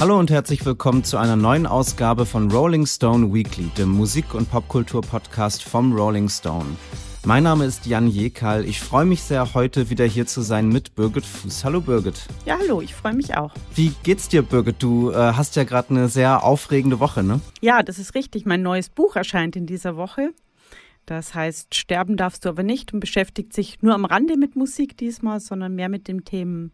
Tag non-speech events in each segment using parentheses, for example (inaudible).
Hallo und herzlich willkommen zu einer neuen Ausgabe von Rolling Stone Weekly, dem Musik- und Popkultur-Podcast vom Rolling Stone. Mein Name ist Jan Jekal. Ich freue mich sehr, heute wieder hier zu sein mit Birgit Fuß. Hallo Birgit. Ja, hallo, ich freue mich auch. Wie geht's dir, Birgit? Du äh, hast ja gerade eine sehr aufregende Woche, ne? Ja, das ist richtig. Mein neues Buch erscheint in dieser Woche. Das heißt, sterben darfst du aber nicht und beschäftigt sich nur am Rande mit Musik diesmal, sondern mehr mit den Themen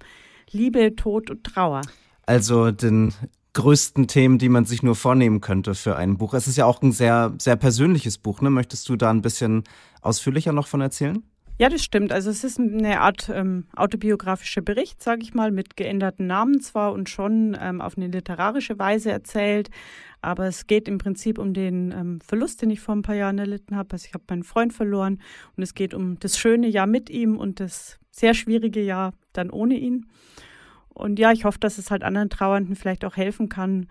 Liebe, Tod und Trauer also den größten Themen, die man sich nur vornehmen könnte für ein Buch. Es ist ja auch ein sehr, sehr persönliches Buch. Ne? Möchtest du da ein bisschen ausführlicher noch von erzählen? Ja, das stimmt. Also es ist eine Art ähm, autobiografischer Bericht, sage ich mal, mit geänderten Namen zwar und schon ähm, auf eine literarische Weise erzählt, aber es geht im Prinzip um den ähm, Verlust, den ich vor ein paar Jahren erlitten habe. Also ich habe meinen Freund verloren und es geht um das schöne Jahr mit ihm und das sehr schwierige Jahr dann ohne ihn. Und ja, ich hoffe, dass es halt anderen Trauernden vielleicht auch helfen kann,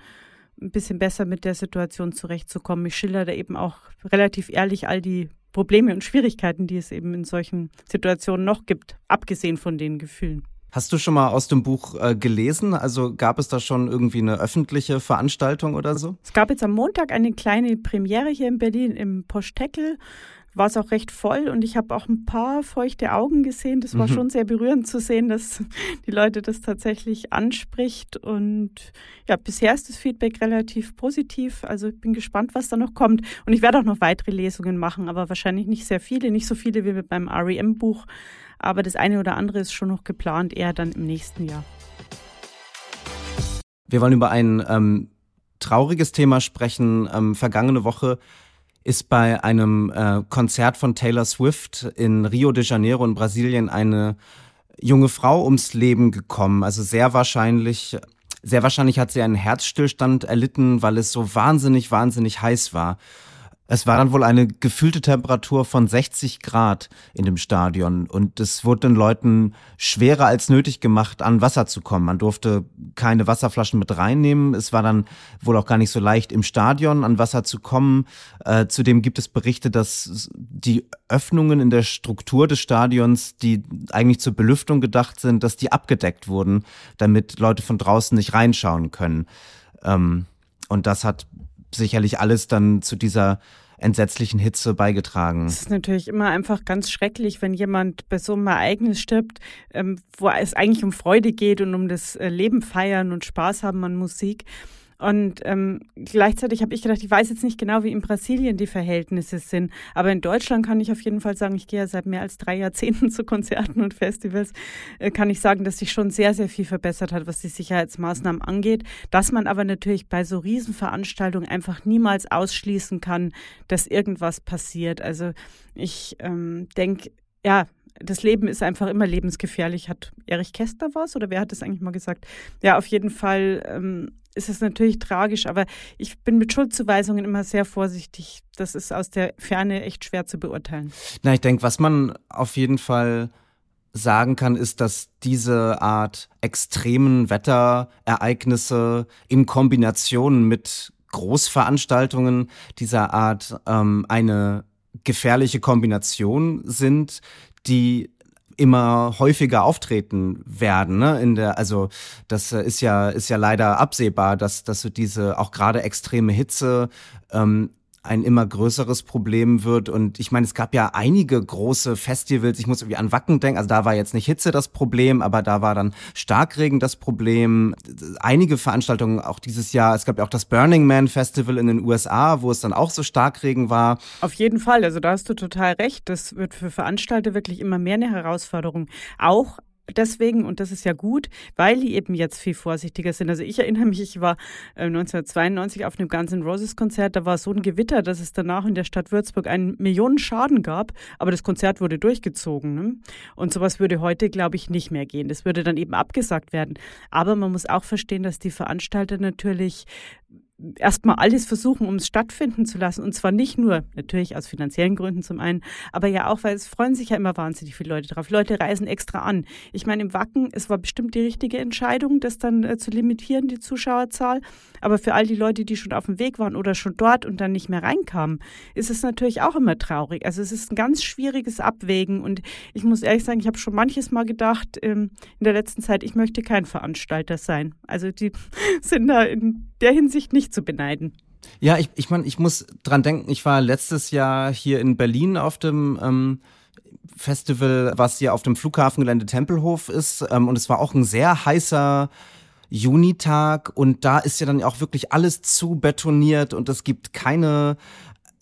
ein bisschen besser mit der Situation zurechtzukommen. Ich schilder da eben auch relativ ehrlich all die Probleme und Schwierigkeiten, die es eben in solchen Situationen noch gibt, abgesehen von den Gefühlen. Hast du schon mal aus dem Buch äh, gelesen? Also gab es da schon irgendwie eine öffentliche Veranstaltung oder so? Es gab jetzt am Montag eine kleine Premiere hier in Berlin im Poschteckel war es auch recht voll und ich habe auch ein paar feuchte Augen gesehen. Das war mhm. schon sehr berührend zu sehen, dass die Leute das tatsächlich anspricht. Und ja, bisher ist das Feedback relativ positiv. Also ich bin gespannt, was da noch kommt. Und ich werde auch noch weitere Lesungen machen, aber wahrscheinlich nicht sehr viele, nicht so viele wie beim REM-Buch. Aber das eine oder andere ist schon noch geplant, eher dann im nächsten Jahr. Wir wollen über ein ähm, trauriges Thema sprechen. Ähm, vergangene Woche ist bei einem äh, Konzert von Taylor Swift in Rio de Janeiro in Brasilien eine junge Frau ums Leben gekommen. Also sehr wahrscheinlich, sehr wahrscheinlich hat sie einen Herzstillstand erlitten, weil es so wahnsinnig, wahnsinnig heiß war. Es war dann wohl eine gefühlte Temperatur von 60 Grad in dem Stadion und es wurde den Leuten schwerer als nötig gemacht, an Wasser zu kommen. Man durfte keine Wasserflaschen mit reinnehmen. Es war dann wohl auch gar nicht so leicht, im Stadion an Wasser zu kommen. Äh, zudem gibt es Berichte, dass die Öffnungen in der Struktur des Stadions, die eigentlich zur Belüftung gedacht sind, dass die abgedeckt wurden, damit Leute von draußen nicht reinschauen können. Ähm, und das hat sicherlich alles dann zu dieser entsetzlichen Hitze beigetragen. Es ist natürlich immer einfach ganz schrecklich, wenn jemand bei so einem Ereignis stirbt, ähm, wo es eigentlich um Freude geht und um das äh, Leben feiern und Spaß haben an Musik. Und ähm, gleichzeitig habe ich gedacht, ich weiß jetzt nicht genau, wie in Brasilien die Verhältnisse sind, aber in Deutschland kann ich auf jeden Fall sagen, ich gehe ja seit mehr als drei Jahrzehnten (laughs) zu Konzerten und Festivals, äh, kann ich sagen, dass sich schon sehr, sehr viel verbessert hat, was die Sicherheitsmaßnahmen angeht, dass man aber natürlich bei so Riesenveranstaltungen einfach niemals ausschließen kann, dass irgendwas passiert. Also ich ähm, denke, ja, das Leben ist einfach immer lebensgefährlich. Hat Erich Kästner was oder wer hat das eigentlich mal gesagt? Ja, auf jeden Fall ähm, ist es natürlich tragisch, aber ich bin mit Schuldzuweisungen immer sehr vorsichtig. Das ist aus der Ferne echt schwer zu beurteilen. Na, ich denke, was man auf jeden Fall sagen kann, ist, dass diese Art extremen Wetterereignisse in Kombination mit Großveranstaltungen dieser Art ähm, eine gefährliche Kombination sind, die immer häufiger auftreten werden. Ne? In der, also das ist ja ist ja leider absehbar, dass dass diese auch gerade extreme Hitze ähm, ein immer größeres Problem wird. Und ich meine, es gab ja einige große Festivals. Ich muss irgendwie an Wacken denken. Also da war jetzt nicht Hitze das Problem, aber da war dann Starkregen das Problem. Einige Veranstaltungen auch dieses Jahr. Es gab ja auch das Burning Man Festival in den USA, wo es dann auch so Starkregen war. Auf jeden Fall. Also da hast du total recht. Das wird für Veranstalter wirklich immer mehr eine Herausforderung. Auch deswegen, und das ist ja gut, weil die eben jetzt viel vorsichtiger sind. Also ich erinnere mich, ich war 1992 äh, auf einem Guns N' Roses Konzert, da war so ein Gewitter, dass es danach in der Stadt Würzburg einen Millionen Schaden gab, aber das Konzert wurde durchgezogen. Ne? Und sowas würde heute, glaube ich, nicht mehr gehen. Das würde dann eben abgesagt werden. Aber man muss auch verstehen, dass die Veranstalter natürlich erstmal alles versuchen, um es stattfinden zu lassen. Und zwar nicht nur natürlich aus finanziellen Gründen zum einen, aber ja auch, weil es freuen sich ja immer wahnsinnig viele Leute drauf. Leute reisen extra an. Ich meine, im Wacken, es war bestimmt die richtige Entscheidung, das dann äh, zu limitieren, die Zuschauerzahl. Aber für all die Leute, die schon auf dem Weg waren oder schon dort und dann nicht mehr reinkamen, ist es natürlich auch immer traurig. Also es ist ein ganz schwieriges Abwägen. Und ich muss ehrlich sagen, ich habe schon manches Mal gedacht ähm, in der letzten Zeit, ich möchte kein Veranstalter sein. Also die (laughs) sind da in der Hinsicht nicht zu beneiden. Ja, ich, ich meine, ich muss dran denken, ich war letztes Jahr hier in Berlin auf dem ähm, Festival, was hier auf dem Flughafengelände Tempelhof ist. Ähm, und es war auch ein sehr heißer Junitag und da ist ja dann auch wirklich alles zu betoniert und es gibt keine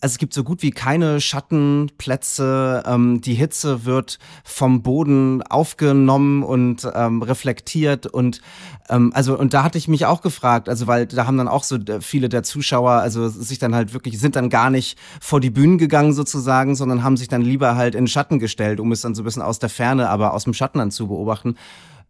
also es gibt so gut wie keine Schattenplätze. Ähm, die Hitze wird vom Boden aufgenommen und ähm, reflektiert und ähm, also und da hatte ich mich auch gefragt, also weil da haben dann auch so äh, viele der Zuschauer also sich dann halt wirklich sind dann gar nicht vor die Bühnen gegangen sozusagen, sondern haben sich dann lieber halt in Schatten gestellt, um es dann so ein bisschen aus der Ferne, aber aus dem Schatten dann zu beobachten.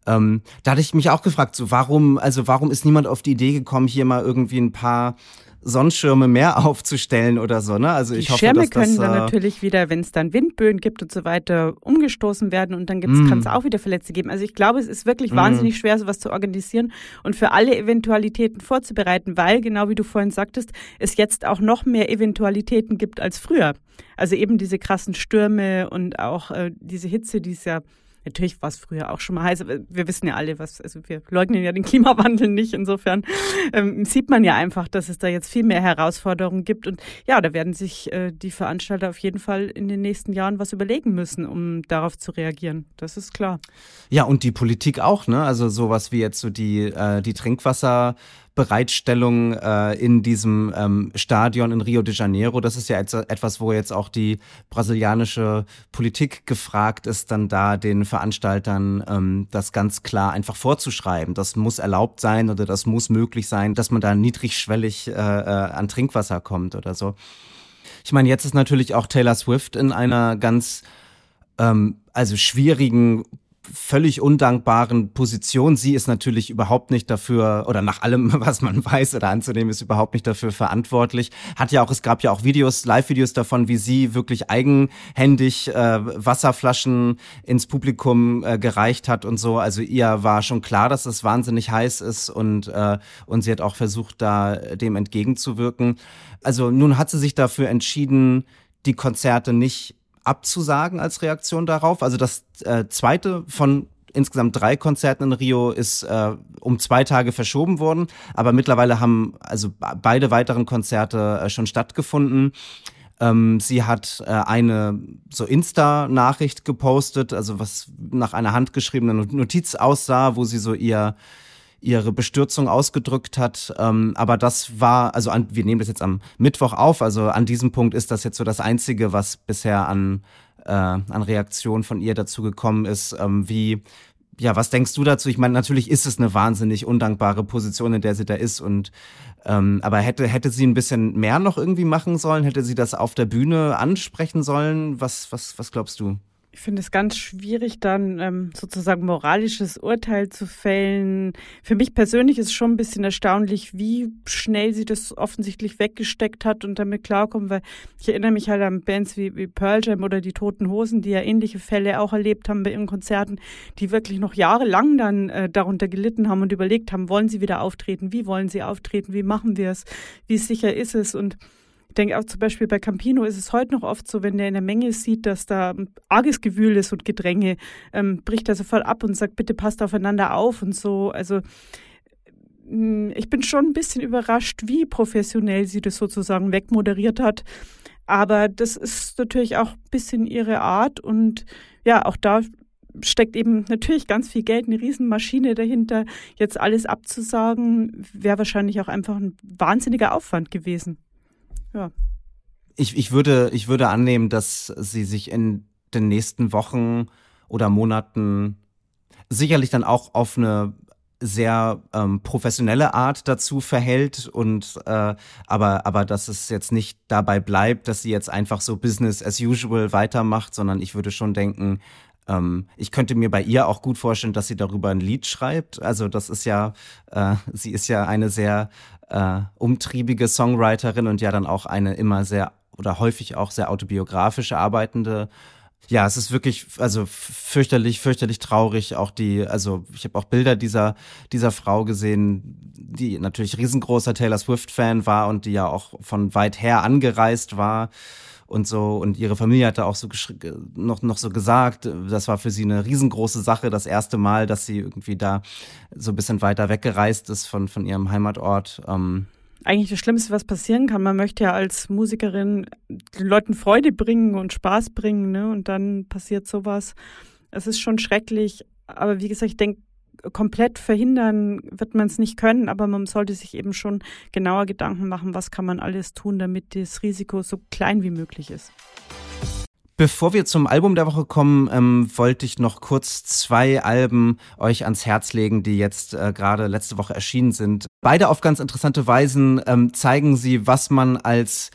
Ähm, da hatte ich mich auch gefragt, so warum, also warum ist niemand auf die Idee gekommen, hier mal irgendwie ein paar Sonnenschirme mehr (laughs) aufzustellen oder so. Ne? Also ich die hoffe, Schirme dass können das, dann äh, natürlich wieder, wenn es dann Windböen gibt und so weiter, umgestoßen werden und dann Mm. kann es auch wieder Verletzte geben. Also ich glaube, es ist wirklich wahnsinnig schwer, sowas zu organisieren und für alle Eventualitäten vorzubereiten, weil, genau wie du vorhin sagtest, es jetzt auch noch mehr Eventualitäten gibt als früher. Also eben diese krassen Stürme und auch äh, diese Hitze, die es ja Natürlich war es früher auch schon mal heiß, aber wir wissen ja alle, was, also wir leugnen ja den Klimawandel nicht. Insofern ähm, sieht man ja einfach, dass es da jetzt viel mehr Herausforderungen gibt. Und ja, da werden sich äh, die Veranstalter auf jeden Fall in den nächsten Jahren was überlegen müssen, um darauf zu reagieren. Das ist klar. Ja, und die Politik auch, ne? Also sowas wie jetzt so die, äh, die Trinkwasserbereitstellung äh, in diesem ähm, Stadion in Rio de Janeiro. Das ist ja jetzt etwas, wo jetzt auch die brasilianische Politik gefragt ist, dann da den Veranstaltern ähm, das ganz klar einfach vorzuschreiben. Das muss erlaubt sein oder das muss möglich sein, dass man da niedrigschwellig äh, äh, an Trinkwasser kommt oder so. Ich meine, jetzt ist natürlich auch Taylor Swift in einer ganz ähm, also schwierigen, völlig undankbaren Position. Sie ist natürlich überhaupt nicht dafür, oder nach allem, (laughs) was man weiß oder anzunehmen, ist überhaupt nicht dafür verantwortlich. Hat ja auch, es gab ja auch Videos, Live-Videos davon, wie sie wirklich eigenhändig äh, Wasserflaschen ins Publikum äh, gereicht hat und so. Also ihr war schon klar, dass es wahnsinnig heiß ist und, äh, und sie hat auch versucht, da dem entgegenzuwirken. Also nun hat sie sich dafür entschieden, die Konzerte nicht abzusagen als Reaktion darauf. Also das äh, zweite von insgesamt drei Konzerten in Rio ist äh, um zwei Tage verschoben worden, aber mittlerweile haben also beide weiteren Konzerte äh, schon stattgefunden. Ähm, sie hat äh, eine so Insta-Nachricht gepostet, also was nach einer handgeschriebenen Notiz aussah, wo sie so ihr ihre Bestürzung ausgedrückt hat. Ähm, aber das war, also an, wir nehmen das jetzt am Mittwoch auf, also an diesem Punkt ist das jetzt so das Einzige, was bisher an, äh, an Reaktion von ihr dazu gekommen ist. Ähm, wie, ja, was denkst du dazu? Ich meine, natürlich ist es eine wahnsinnig undankbare Position, in der sie da ist und ähm, aber hätte, hätte sie ein bisschen mehr noch irgendwie machen sollen? Hätte sie das auf der Bühne ansprechen sollen? Was, was, was glaubst du? Ich finde es ganz schwierig, dann ähm, sozusagen moralisches Urteil zu fällen. Für mich persönlich ist es schon ein bisschen erstaunlich, wie schnell sie das offensichtlich weggesteckt hat und damit klarkommt, weil ich erinnere mich halt an Bands wie, wie Pearl Jam oder die Toten Hosen, die ja ähnliche Fälle auch erlebt haben bei ihren Konzerten, die wirklich noch jahrelang dann äh, darunter gelitten haben und überlegt haben, wollen sie wieder auftreten, wie wollen sie auftreten, wie machen wir es, wie sicher ist es? Und ich denke auch zum Beispiel bei Campino ist es heute noch oft so, wenn der in der Menge sieht, dass da arges Gewühl ist und Gedränge, ähm, bricht er sofort ab und sagt, bitte passt aufeinander auf und so. Also mm, ich bin schon ein bisschen überrascht, wie professionell sie das sozusagen wegmoderiert hat. Aber das ist natürlich auch ein bisschen ihre Art und ja, auch da steckt eben natürlich ganz viel Geld, eine Riesenmaschine dahinter. Jetzt alles abzusagen, wäre wahrscheinlich auch einfach ein wahnsinniger Aufwand gewesen. Ja. Ich, ich, würde, ich würde annehmen, dass sie sich in den nächsten Wochen oder Monaten sicherlich dann auch auf eine sehr ähm, professionelle Art dazu verhält und äh, aber aber dass es jetzt nicht dabei bleibt, dass sie jetzt einfach so Business as usual weitermacht, sondern ich würde schon denken, Ähm, ich könnte mir bei ihr auch gut vorstellen, dass sie darüber ein Lied schreibt. Also das ist ja, äh, sie ist ja eine sehr äh, umtriebige Songwriterin und ja dann auch eine immer sehr oder häufig auch sehr autobiografisch arbeitende ja, es ist wirklich, also fürchterlich, fürchterlich traurig. Auch die, also ich habe auch Bilder dieser dieser Frau gesehen, die natürlich riesengroßer Taylor Swift-Fan war und die ja auch von weit her angereist war und so. Und ihre Familie hatte auch so noch, noch so gesagt, das war für sie eine riesengroße Sache, das erste Mal, dass sie irgendwie da so ein bisschen weiter weggereist ist von, von ihrem Heimatort. Ähm eigentlich das Schlimmste, was passieren kann. Man möchte ja als Musikerin den Leuten Freude bringen und Spaß bringen, ne? Und dann passiert sowas. Es ist schon schrecklich. Aber wie gesagt, ich denke, komplett verhindern wird man es nicht können, aber man sollte sich eben schon genauer Gedanken machen, was kann man alles tun, damit das Risiko so klein wie möglich ist. Bevor wir zum Album der Woche kommen, ähm, wollte ich noch kurz zwei Alben euch ans Herz legen, die jetzt äh, gerade letzte Woche erschienen sind. Beide auf ganz interessante Weisen ähm, zeigen sie, was man als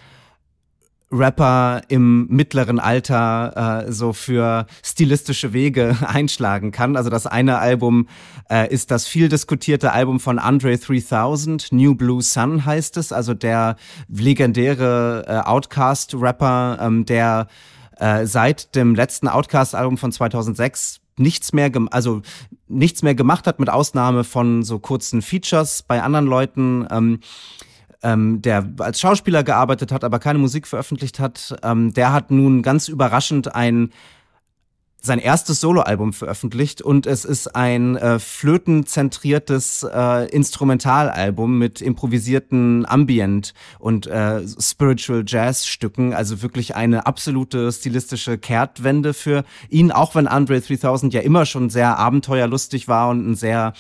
Rapper im mittleren Alter äh, so für stilistische Wege (laughs) einschlagen kann. Also das eine Album äh, ist das viel diskutierte Album von Andre 3000, New Blue Sun heißt es, also der legendäre äh, Outcast-Rapper, ähm, der äh, seit dem letzten Outcast-Album von 2006 nichts mehr, also nichts mehr gemacht hat, mit Ausnahme von so kurzen Features bei anderen Leuten. Ähm, ähm, der als Schauspieler gearbeitet hat, aber keine Musik veröffentlicht hat, ähm, der hat nun ganz überraschend ein sein erstes Soloalbum veröffentlicht und es ist ein äh, flötenzentriertes äh, Instrumentalalbum mit improvisierten Ambient und äh, Spiritual Jazz Stücken, also wirklich eine absolute stilistische Kehrtwende für ihn, auch wenn Andre 3000 ja immer schon sehr abenteuerlustig war und ein sehr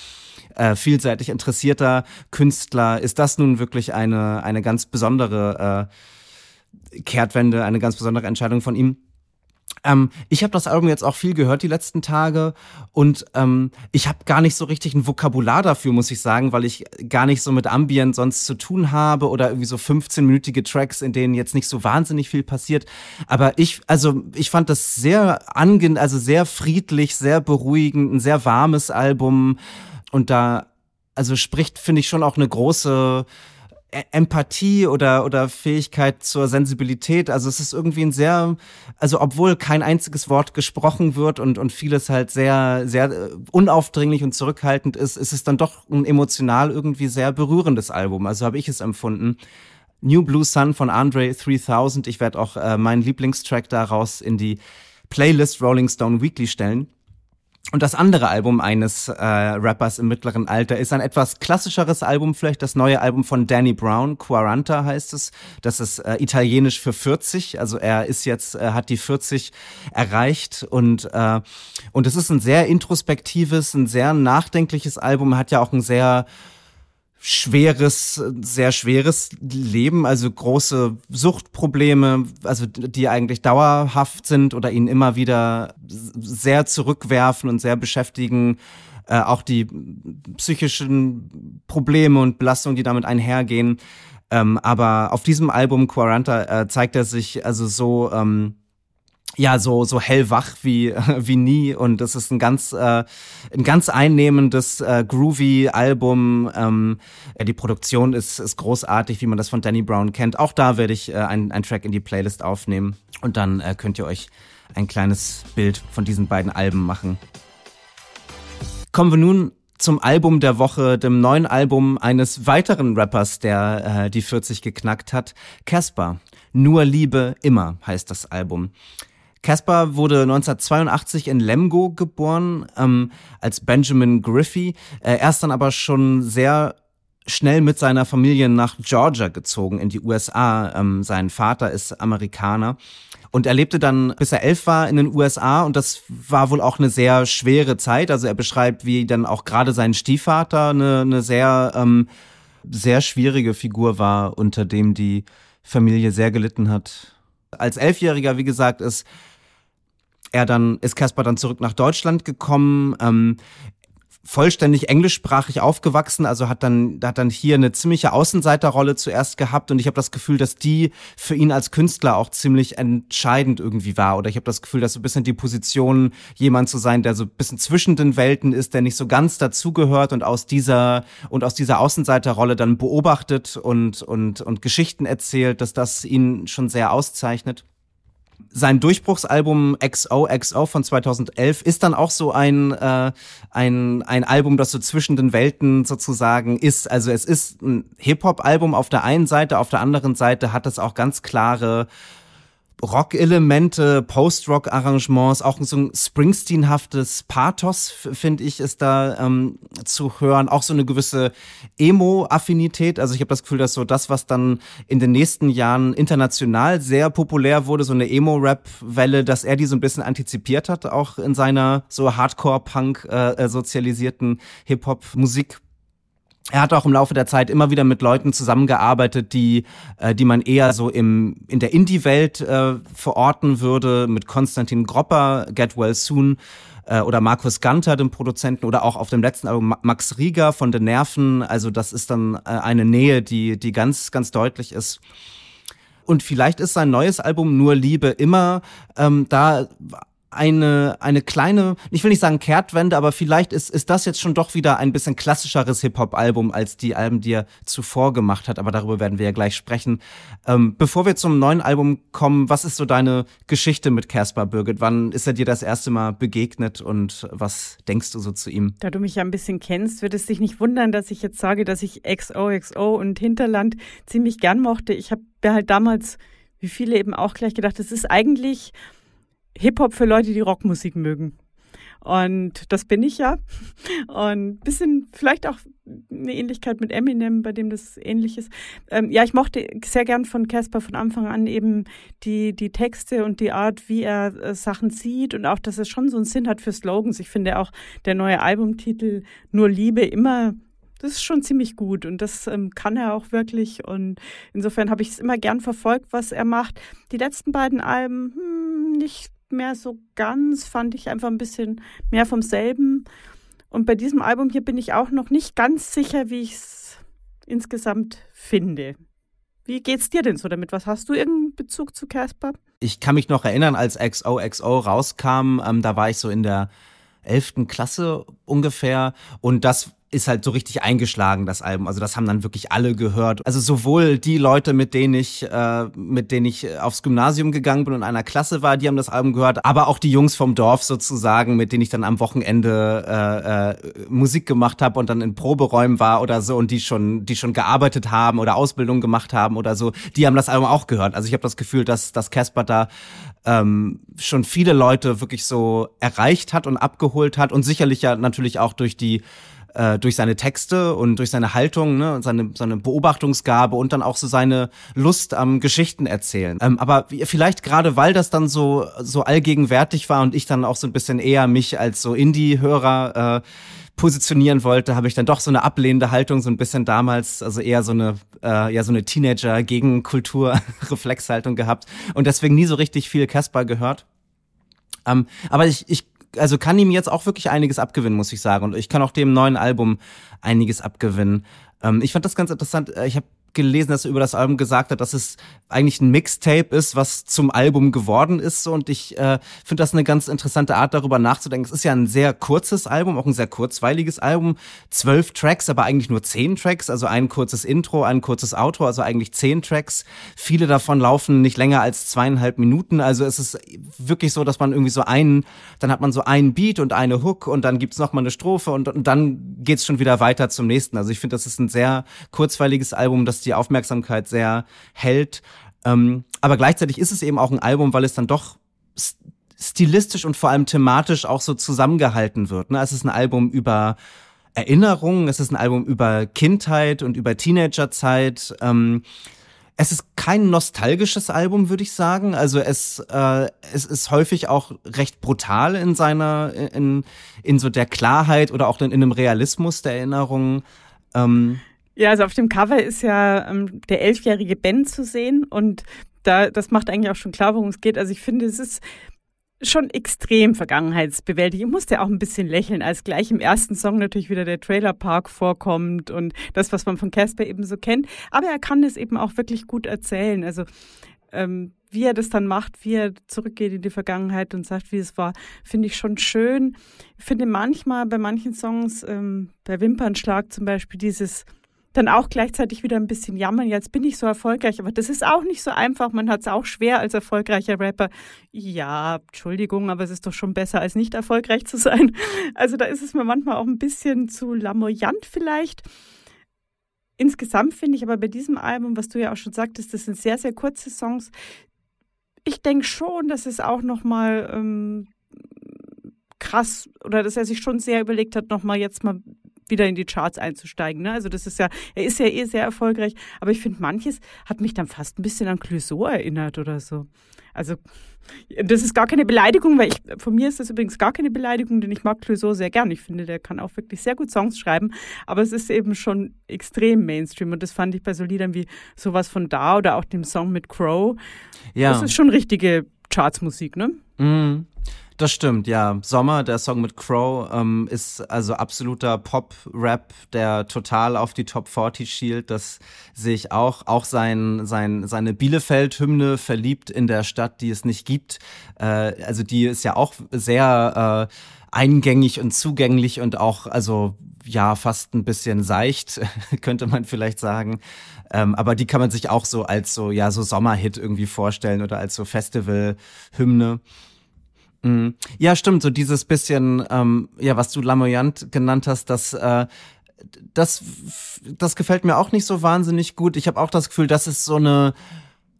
äh, vielseitig interessierter Künstler, ist das nun wirklich eine eine ganz besondere äh, Kehrtwende, eine ganz besondere Entscheidung von ihm. Ähm, ich habe das Album jetzt auch viel gehört die letzten Tage und ähm, ich habe gar nicht so richtig ein Vokabular dafür, muss ich sagen, weil ich gar nicht so mit Ambient sonst zu tun habe oder irgendwie so 15-minütige Tracks, in denen jetzt nicht so wahnsinnig viel passiert. Aber ich, also ich fand das sehr angenehm, also sehr friedlich, sehr beruhigend, ein sehr warmes Album und da, also spricht, finde ich schon auch eine große E-, Empathie oder, oder Fähigkeit zur Sensibilität. Also es ist irgendwie ein sehr, also obwohl kein einziges Wort gesprochen wird und, und vieles halt sehr, sehr äh, unaufdringlich und zurückhaltend ist, ist es dann doch ein emotional irgendwie sehr berührendes Album. Also habe ich es empfunden. New Blue Sun von Andre 3000. Ich werde auch äh, meinen Lieblingstrack daraus in die Playlist Rolling Stone Weekly stellen. Und das andere Album eines äh, Rappers im mittleren Alter ist ein etwas klassischeres Album, vielleicht das neue Album von Danny Brown, Quaranta heißt es. Das ist äh, italienisch für 40, also er ist jetzt, äh, hat die 40 erreicht. Und, äh, und es ist ein sehr introspektives, ein sehr nachdenkliches Album, hat ja auch ein sehr schweres, sehr schweres Leben, also große Suchtprobleme, also die eigentlich dauerhaft sind oder ihn immer wieder sehr zurückwerfen und sehr beschäftigen. Äh, auch die psychischen Probleme und Belastungen, die damit einhergehen. Ähm, aber auf diesem Album Quaranta äh, zeigt er sich also so ähm, ja so so hellwach wie (laughs) wie nie. Und es ist ein ganz äh, ein ganz einnehmendes äh, groovy Album. Ähm, ja, die Produktion ist ist großartig wie man das von Danny Brown kennt. Auch da werde ich äh, ein, ein Track in die Playlist aufnehmen. Und dann äh, könnt ihr euch ein kleines Bild von diesen beiden Alben machen. Kommen wir nun zum Album der Woche, dem neuen Album eines weiteren Rappers, der äh, die 40 geknackt hat, Casper. Nur Liebe immer heißt das Album. Caspar wurde 1982 in Lemgo geboren, ähm, als Benjamin Griffey. Äh, er ist dann aber schon sehr schnell mit seiner Familie nach Georgia gezogen, in die USA. Ähm, sein Vater ist Amerikaner. Und er lebte dann, bis er elf war, in den USA und das war wohl auch eine sehr schwere Zeit. Also er beschreibt, wie dann auch gerade sein Stiefvater eine, eine sehr, ähm, sehr schwierige Figur war, unter dem die Familie sehr gelitten hat. Als Elfjähriger, wie gesagt, ist er dann, ist Caspar dann zurück nach Deutschland gekommen. Ähm, vollständig englischsprachig aufgewachsen, also hat dann hat dann hier eine ziemliche Außenseiterrolle zuerst gehabt und ich habe das Gefühl, dass die für ihn als Künstler auch ziemlich entscheidend irgendwie war oder ich habe das Gefühl, dass so ein bisschen die Position jemand zu sein, der so ein bisschen zwischen den Welten ist, der nicht so ganz dazugehört und aus dieser und aus dieser Außenseiterrolle dann beobachtet und und und Geschichten erzählt, dass das ihn schon sehr auszeichnet. Sein Durchbruchsalbum XOXO von 2011 ist dann auch so ein, äh, ein, ein Album, das so zwischen den Welten sozusagen ist. Also es ist ein Hip-Hop-Album auf der einen Seite, auf der anderen Seite hat es auch ganz klare Rock-Elemente, Post-Rock-Arrangements, auch so ein Springsteen-haftes Pathos, finde ich, ist da ähm, zu hören. Auch so eine gewisse Emo-Affinität. Also ich habe das Gefühl, dass so das, was dann in den nächsten Jahren international sehr populär wurde, so eine Emo-Rap-Welle, dass er die so ein bisschen antizipiert hat, auch in seiner so Hardcore-Punk äh, äh Hip-Hop-Musik er hat auch im Laufe der Zeit immer wieder mit Leuten zusammengearbeitet, die, äh, die man eher so im, in der Indie-Welt äh, verorten würde, mit Konstantin Gropper, Get Well Soon äh, oder Markus Ganter, dem Produzenten, oder auch auf dem letzten Album Max Rieger von den Nerven. Also das ist dann äh, eine Nähe, die, die ganz, ganz deutlich ist. Und vielleicht ist sein neues Album Nur Liebe immer ähm, da eine, eine kleine, ich will nicht sagen Kehrtwende, aber vielleicht ist, ist das jetzt schon doch wieder ein bisschen klassischeres Hip-Hop-Album als die Alben, die er zuvor gemacht hat. Aber darüber werden wir ja gleich sprechen. Ähm, bevor wir zum neuen Album kommen, was ist so deine Geschichte mit Caspar Birgit? Wann ist er dir das erste Mal begegnet und was denkst du so zu ihm? Da du mich ja ein bisschen kennst, wird es dich nicht wundern, dass ich jetzt sage, dass ich XOXO und Hinterland ziemlich gern mochte. Ich habe halt damals, wie viele eben auch gleich gedacht, es ist eigentlich Hip-Hop für Leute, die Rockmusik mögen. Und das bin ich ja. Und bisschen vielleicht auch eine Ähnlichkeit mit Eminem, bei dem das ähnlich ist. Ähm, ja, ich mochte sehr gern von Casper von Anfang an eben die, die Texte und die Art, wie er äh, Sachen sieht und auch, dass es schon so einen Sinn hat für Slogans. Ich finde auch der neue Albumtitel Nur Liebe immer das ist schon ziemlich gut und das ähm, kann er auch wirklich. Und insofern habe ich es immer gern verfolgt, was er macht. Die letzten beiden Alben hm, nicht mehr so ganz, fand ich einfach ein bisschen mehr vom selben. Und bei diesem Album hier bin ich auch noch nicht ganz sicher, wie ich es insgesamt finde. Wie geht's dir denn so damit? Was hast du irgendeinen Bezug zu Casper? Ich kann mich noch erinnern, als XOXO rauskam, ähm, da war ich so in der elften Klasse ungefähr und das ist halt so richtig eingeschlagen, das Album. Also das haben dann wirklich alle gehört. Also sowohl die Leute, mit denen ich, äh, mit denen ich aufs Gymnasium gegangen bin und in einer Klasse war, die haben das Album gehört, aber auch die Jungs vom Dorf sozusagen, mit denen ich dann am Wochenende äh, äh, Musik gemacht habe und dann in Proberäumen war oder so und die schon, die schon gearbeitet haben oder Ausbildung gemacht haben oder so, die haben das Album auch gehört. Also ich habe das Gefühl, dass, dass Casper da ähm, schon viele Leute wirklich so erreicht hat und abgeholt hat und sicherlich ja natürlich auch durch die äh, durch seine Texte und durch seine Haltung, ne, seine, seine Beobachtungsgabe und dann auch so seine Lust am Geschichten erzählen. Ähm, aber vielleicht gerade weil das dann so, so allgegenwärtig war und ich dann auch so ein bisschen eher mich als so Indie-Hörer äh, positionieren wollte, habe ich dann doch so eine ablehnende Haltung so ein bisschen damals, also eher so eine äh, ja so eine Teenager gegen Kultur Reflexhaltung gehabt und deswegen nie so richtig viel Casper gehört. Ähm, aber ich, ich also kann ihm jetzt auch wirklich einiges abgewinnen, muss ich sagen. Und ich kann auch dem neuen Album einiges abgewinnen. Ähm, ich fand das ganz interessant. Äh, ich habe gelesen, dass er über das Album gesagt hat, dass es eigentlich ein Mixtape ist, was zum Album geworden ist. Und ich äh, finde das eine ganz interessante Art, darüber nachzudenken. Es ist ja ein sehr kurzes Album, auch ein sehr kurzweiliges Album. Zwölf Tracks, aber eigentlich nur zehn Tracks. Also ein kurzes Intro, ein kurzes Outro, also eigentlich zehn Tracks. Viele davon laufen nicht länger als zweieinhalb Minuten. Also es ist wirklich so, dass man irgendwie so einen, dann hat man so einen Beat und eine Hook und dann gibt's noch mal eine Strophe und, und dann geht's schon wieder weiter zum nächsten. Also ich finde, das ist ein sehr kurzweiliges Album, das die Aufmerksamkeit sehr hält. Ähm, aber gleichzeitig ist es eben auch ein Album, weil es dann doch stilistisch und vor allem thematisch auch so zusammengehalten wird. Ne? Es ist ein Album über Erinnerungen, es ist ein Album über Kindheit und über Teenagerzeit. Ähm, es ist kein nostalgisches Album, würde ich sagen. Also es, äh, es ist häufig auch recht brutal in seiner, in, in so der Klarheit oder auch in, in einem Realismus der Erinnerungen. Ähm, ja, also auf dem Cover ist ja ähm, der elfjährige Ben zu sehen und da, das macht eigentlich auch schon klar, worum es geht. Also ich finde, es ist schon extrem Vergangenheitsbewältigung. Ich musste auch ein bisschen lächeln, als gleich im ersten Song natürlich wieder der Trailerpark vorkommt und das, was man von Casper eben so kennt. Aber er kann es eben auch wirklich gut erzählen. Also ähm, wie er das dann macht, wie er zurückgeht in die Vergangenheit und sagt, wie es war, finde ich schon schön. Ich finde manchmal bei manchen Songs, ähm, bei Wimpernschlag zum Beispiel, dieses dann auch gleichzeitig wieder ein bisschen jammern, jetzt bin ich so erfolgreich, aber das ist auch nicht so einfach. Man hat es auch schwer als erfolgreicher Rapper. Ja, Entschuldigung, aber es ist doch schon besser, als nicht erfolgreich zu sein. (laughs) Also da ist es mir manchmal auch ein bisschen zu lamoyant vielleicht. Insgesamt finde ich aber bei diesem Album, was du ja auch schon sagtest, das sind sehr, sehr kurze Songs. Ich denke schon, dass es auch nochmal ähm, krass oder dass er sich schon sehr überlegt hat, nochmal jetzt mal wieder in die Charts einzusteigen. Ne? Also das ist ja, er ist ja eh sehr erfolgreich, aber ich finde, manches hat mich dann fast ein bisschen an Clouseau erinnert oder so. Also das ist gar keine Beleidigung, weil ich, von mir ist das übrigens gar keine Beleidigung, denn ich mag Clouseau sehr gern. Ich finde, der kann auch wirklich sehr gut Songs schreiben, aber es ist eben schon extrem Mainstream und das fand ich bei so Liedern wie sowas von da oder auch dem Song mit Crow. Ja. Das ist schon richtige Chartsmusik, ne? Mhm. Das stimmt, ja. Sommer, der Song mit Crow, ähm, ist also absoluter Pop-Rap, der total auf die Top 40 schielt. Das sehe ich auch. Auch sein, sein, seine Bielefeld-Hymne, verliebt in der Stadt, die es nicht gibt. Äh, also die ist ja auch sehr äh, eingängig und zugänglich und auch, also ja, fast ein bisschen seicht, (laughs) könnte man vielleicht sagen. Ähm, aber die kann man sich auch so als so, ja, so Sommerhit irgendwie vorstellen oder als so Festival-Hymne. Mhm. Ja, stimmt, so dieses bisschen, ähm, ja, was du lamoyant genannt hast, das, äh, das, das gefällt mir auch nicht so wahnsinnig gut. Ich habe auch das Gefühl, das ist so eine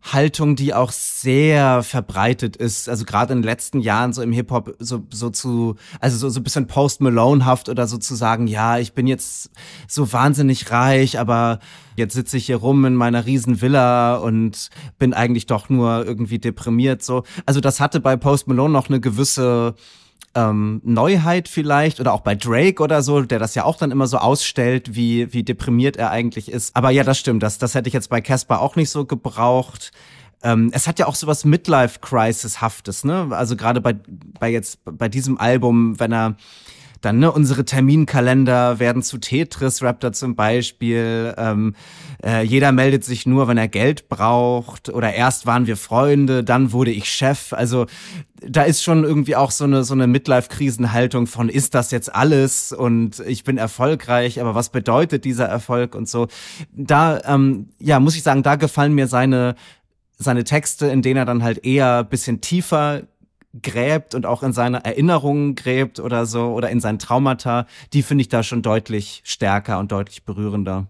Haltung, die auch sehr verbreitet ist, also gerade in den letzten Jahren so im Hip-Hop so, so zu, also so, so ein bisschen Post Malone-haft oder so zu sagen, ja, ich bin jetzt so wahnsinnig reich, aber jetzt sitze ich hier rum in meiner riesen Villa und bin eigentlich doch nur irgendwie deprimiert, so. Also das hatte bei Post Malone noch eine gewisse, ähm, Neuheit vielleicht oder auch bei Drake oder so, der das ja auch dann immer so ausstellt, wie, wie deprimiert er eigentlich ist. Aber ja, das stimmt, das, das hätte ich jetzt bei Casper auch nicht so gebraucht. Ähm, es hat ja auch so was Midlife-Crisis-haftes, ne? Also gerade bei, bei jetzt, bei diesem Album, wenn er dann, ne, unsere Terminkalender werden zu Tetris, Raptor zum Beispiel. Ähm, äh, jeder meldet sich nur, wenn er Geld braucht. Oder erst waren wir Freunde, dann wurde ich Chef. Also da ist schon irgendwie auch so eine, so eine Midlife-Krisenhaltung von, ist das jetzt alles und ich bin erfolgreich, aber was bedeutet dieser Erfolg und so. Da, ähm, ja, muss ich sagen, da gefallen mir seine, seine Texte, in denen er dann halt eher bisschen tiefer gräbt und auch in seine Erinnerungen gräbt oder so oder in sein Traumata, die finde ich da schon deutlich stärker und deutlich berührender.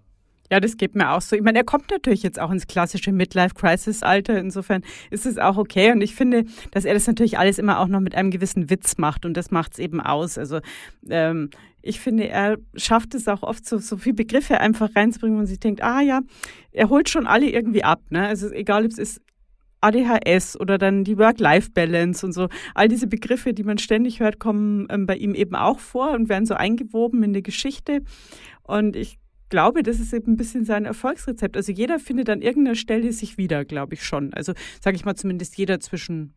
Ja, das geht mir auch so. Ich meine, er kommt natürlich jetzt auch ins klassische Midlife-Crisis-Alter. Insofern ist es auch okay. Und ich finde, dass er das natürlich alles immer auch noch mit einem gewissen Witz macht. Und das macht es eben aus. Also ähm, ich finde, er schafft es auch oft, so, so viele Begriffe einfach reinzubringen, wo man sich denkt, ah ja, er holt schon alle irgendwie ab. Ne? Also egal, ob es ist ADHS oder dann die Work-Life-Balance und so. All diese Begriffe, die man ständig hört, kommen ähm, bei ihm eben auch vor und werden so eingewoben in die Geschichte. Und ich glaube, das ist eben ein bisschen sein Erfolgsrezept. Also jeder findet an irgendeiner Stelle sich wieder, glaube ich schon. Also sage ich mal zumindest jeder zwischen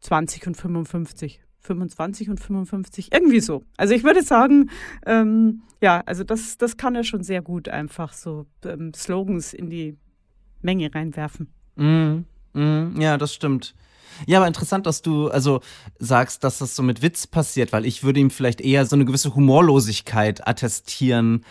20 und 55. 25 und 55, irgendwie so. Also ich würde sagen, ähm, ja, also das, das kann er schon sehr gut einfach so ähm, Slogans in die Menge reinwerfen. Mm, mm, ja, das stimmt. Ja, aber interessant, dass du also sagst, dass das so mit Witz passiert, weil ich würde ihm vielleicht eher so eine gewisse Humorlosigkeit attestieren.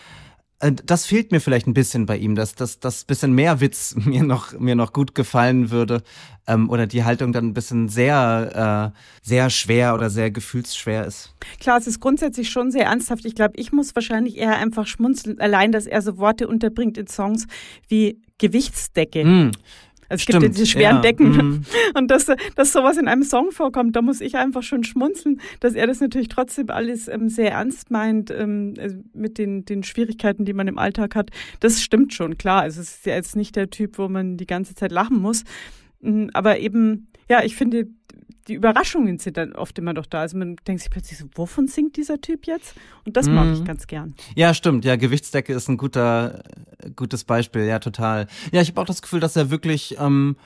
Äh, das fehlt mir vielleicht ein bisschen bei ihm, dass das dass bisschen mehr Witz (laughs) mir noch mir noch gut gefallen würde ähm, oder die Haltung dann ein bisschen sehr äh, sehr schwer oder sehr gefühlsschwer ist. Klar, es ist grundsätzlich schon sehr ernsthaft. Ich glaube, ich muss wahrscheinlich eher einfach schmunzeln, allein, dass er so Worte unterbringt in Songs wie Gewichtsdecke. Mm. Es Stimmt, gibt ja diese schweren ja. Decken. Mhm. Und dass, dass sowas in einem Song vorkommt, da muss ich einfach schon schmunzeln, dass er das natürlich trotzdem alles ähm, sehr ernst meint ähm, also mit den, den Schwierigkeiten, die man im Alltag hat. Das stimmt schon, klar. Also es ist ja jetzt nicht der Typ, wo man die ganze Zeit lachen muss. Mm, aber eben, ja, ich finde, die Überraschungen sind dann oft immer doch da. Also man denkt sich plötzlich so, wovon singt dieser Typ jetzt? Und das mag ich mhm. ganz gern. Ja, stimmt. Ja, Gewichtsdecke ist ein guter, gutes Beispiel. Ja, total. Ja, ich habe auch das Gefühl, dass er wirklich ähm,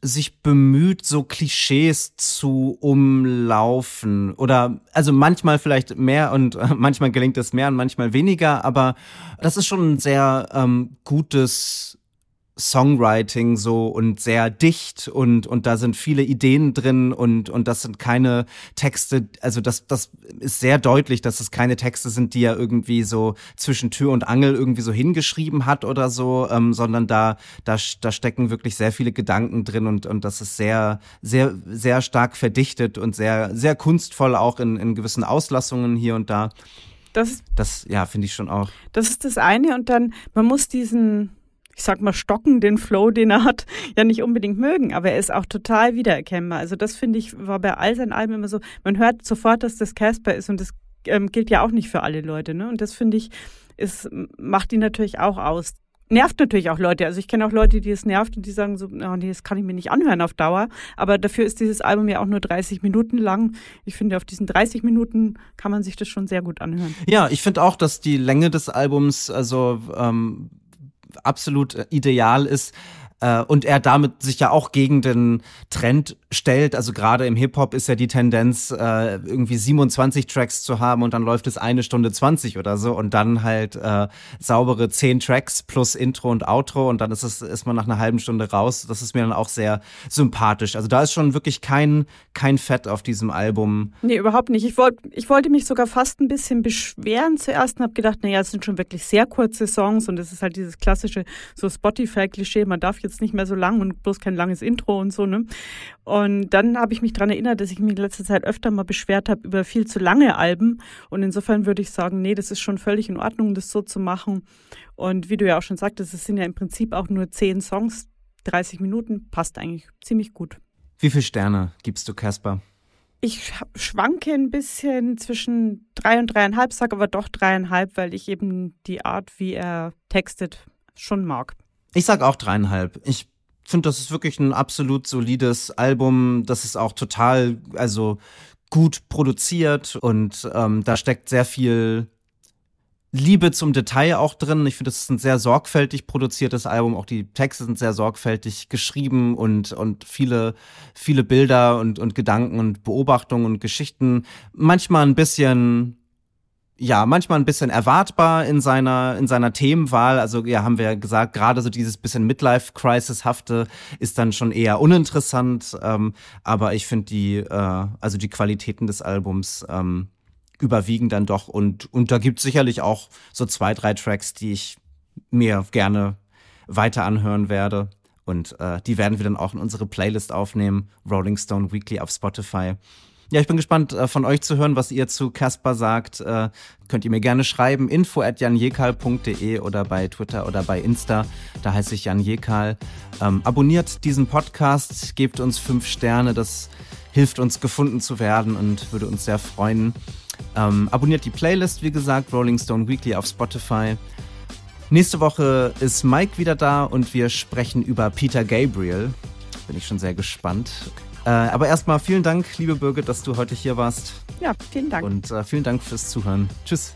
sich bemüht, so Klischees zu umlaufen. Oder also manchmal vielleicht mehr und äh, (laughs) manchmal gelingt es mehr und manchmal weniger, aber das ist schon ein sehr ähm, gutes Songwriting so und sehr dicht und und da sind viele Ideen drin und und das sind keine Texte, also das das ist sehr deutlich, dass es keine Texte sind, die er irgendwie so zwischen Tür und Angel irgendwie so hingeschrieben hat oder so, ähm, sondern da da da stecken wirklich sehr viele Gedanken drin und und das ist sehr sehr sehr stark verdichtet und sehr sehr kunstvoll auch in in gewissen Auslassungen hier und da. Das, das ja, finde ich schon auch. Das ist das eine und dann man muss diesen ich sag mal, stocken, den Flow, den er hat, ja nicht unbedingt mögen, aber er ist auch total wiedererkennbar. Also das finde ich, war bei all seinen Alben immer so, man hört sofort, dass das Casper ist und das ähm, gilt ja auch nicht für alle Leute, ne? Und das finde ich, ist, macht ihn natürlich auch aus. Nervt natürlich auch Leute. Also ich kenne auch Leute, die es nervt und die sagen so, oh nee, das kann ich mir nicht anhören auf Dauer. Aber dafür ist dieses Album ja auch nur 30 Minuten lang. Ich finde, auf diesen 30 Minuten kann man sich das schon sehr gut anhören. Ja, ich finde auch, dass die Länge des Albums, also ähm, absolut äh, ideal ist. Äh, und er damit sich ja auch gegen den Trend stellt. Also gerade im Hip-Hop ist ja die Tendenz, äh, irgendwie 27 Tracks zu haben und dann läuft es eine Stunde 20 oder so und dann halt äh, saubere 10 Tracks plus Intro und Outro und dann ist es, ist man nach einer halben Stunde raus. Das ist mir dann auch sehr sympathisch. Also da ist schon wirklich kein, kein Fett auf diesem Album. Nee, überhaupt nicht. Ich, wollt, ich wollte mich sogar fast ein bisschen beschweren zuerst und habe gedacht, naja, es sind schon wirklich sehr kurze Songs und es ist halt dieses klassische so Spotify-Klischee, man darf jetzt nicht mehr so lang und bloß kein langes Intro und so, ne? Und dann habe ich mich daran erinnert, dass ich mich in letzter Zeit öfter mal beschwert habe über viel zu lange Alben. Und insofern würde ich sagen, nee, das ist schon völlig in Ordnung, das so zu machen. Und wie du ja auch schon sagtest, es sind ja im Prinzip auch nur zehn Songs, 30 Minuten, passt eigentlich ziemlich gut. Wie viele Sterne gibst du Casper? Ich schwanke ein bisschen zwischen drei und dreieinhalb, sage aber doch dreieinhalb, weil ich eben die Art, wie er textet, schon mag. Ich sag auch dreieinhalb. Ich finde, das ist wirklich ein absolut solides Album. Das ist auch total, also gut produziert und ähm, da steckt sehr viel Liebe zum Detail auch drin. Ich finde, das ist ein sehr sorgfältig produziertes Album. Auch die Texte sind sehr sorgfältig geschrieben und, und viele, viele Bilder und, und Gedanken und Beobachtungen und Geschichten. Manchmal ein bisschen ja, manchmal ein bisschen erwartbar in seiner, in seiner Themenwahl. Also, ja, haben wir ja gesagt, gerade so dieses bisschen Midlife-Crisis-hafte ist dann schon eher uninteressant. Ähm, aber ich finde die, äh, also die Qualitäten des Albums ähm, überwiegen dann doch. Und, und da gibt sicherlich auch so zwei, drei Tracks, die ich mir gerne weiter anhören werde. Und äh, die werden wir dann auch in unsere Playlist aufnehmen. Rolling Stone Weekly auf Spotify. Ja, ich bin gespannt äh, von euch zu hören, was ihr zu Casper sagt. Äh, könnt ihr mir gerne schreiben, info at janjekal.de oder bei Twitter oder bei Insta. Da heiße ich Jan Jekal. Ähm, abonniert diesen Podcast, gebt uns fünf Sterne, das hilft uns gefunden zu werden und würde uns sehr freuen. Ähm, abonniert die Playlist, wie gesagt, Rolling Stone Weekly auf Spotify. Nächste Woche ist Mike wieder da und wir sprechen über Peter Gabriel. Bin ich schon sehr gespannt. Äh, aber erstmal vielen Dank, liebe Birgit, dass du heute hier warst. Ja, vielen Dank. Und äh, vielen Dank fürs Zuhören. Tschüss.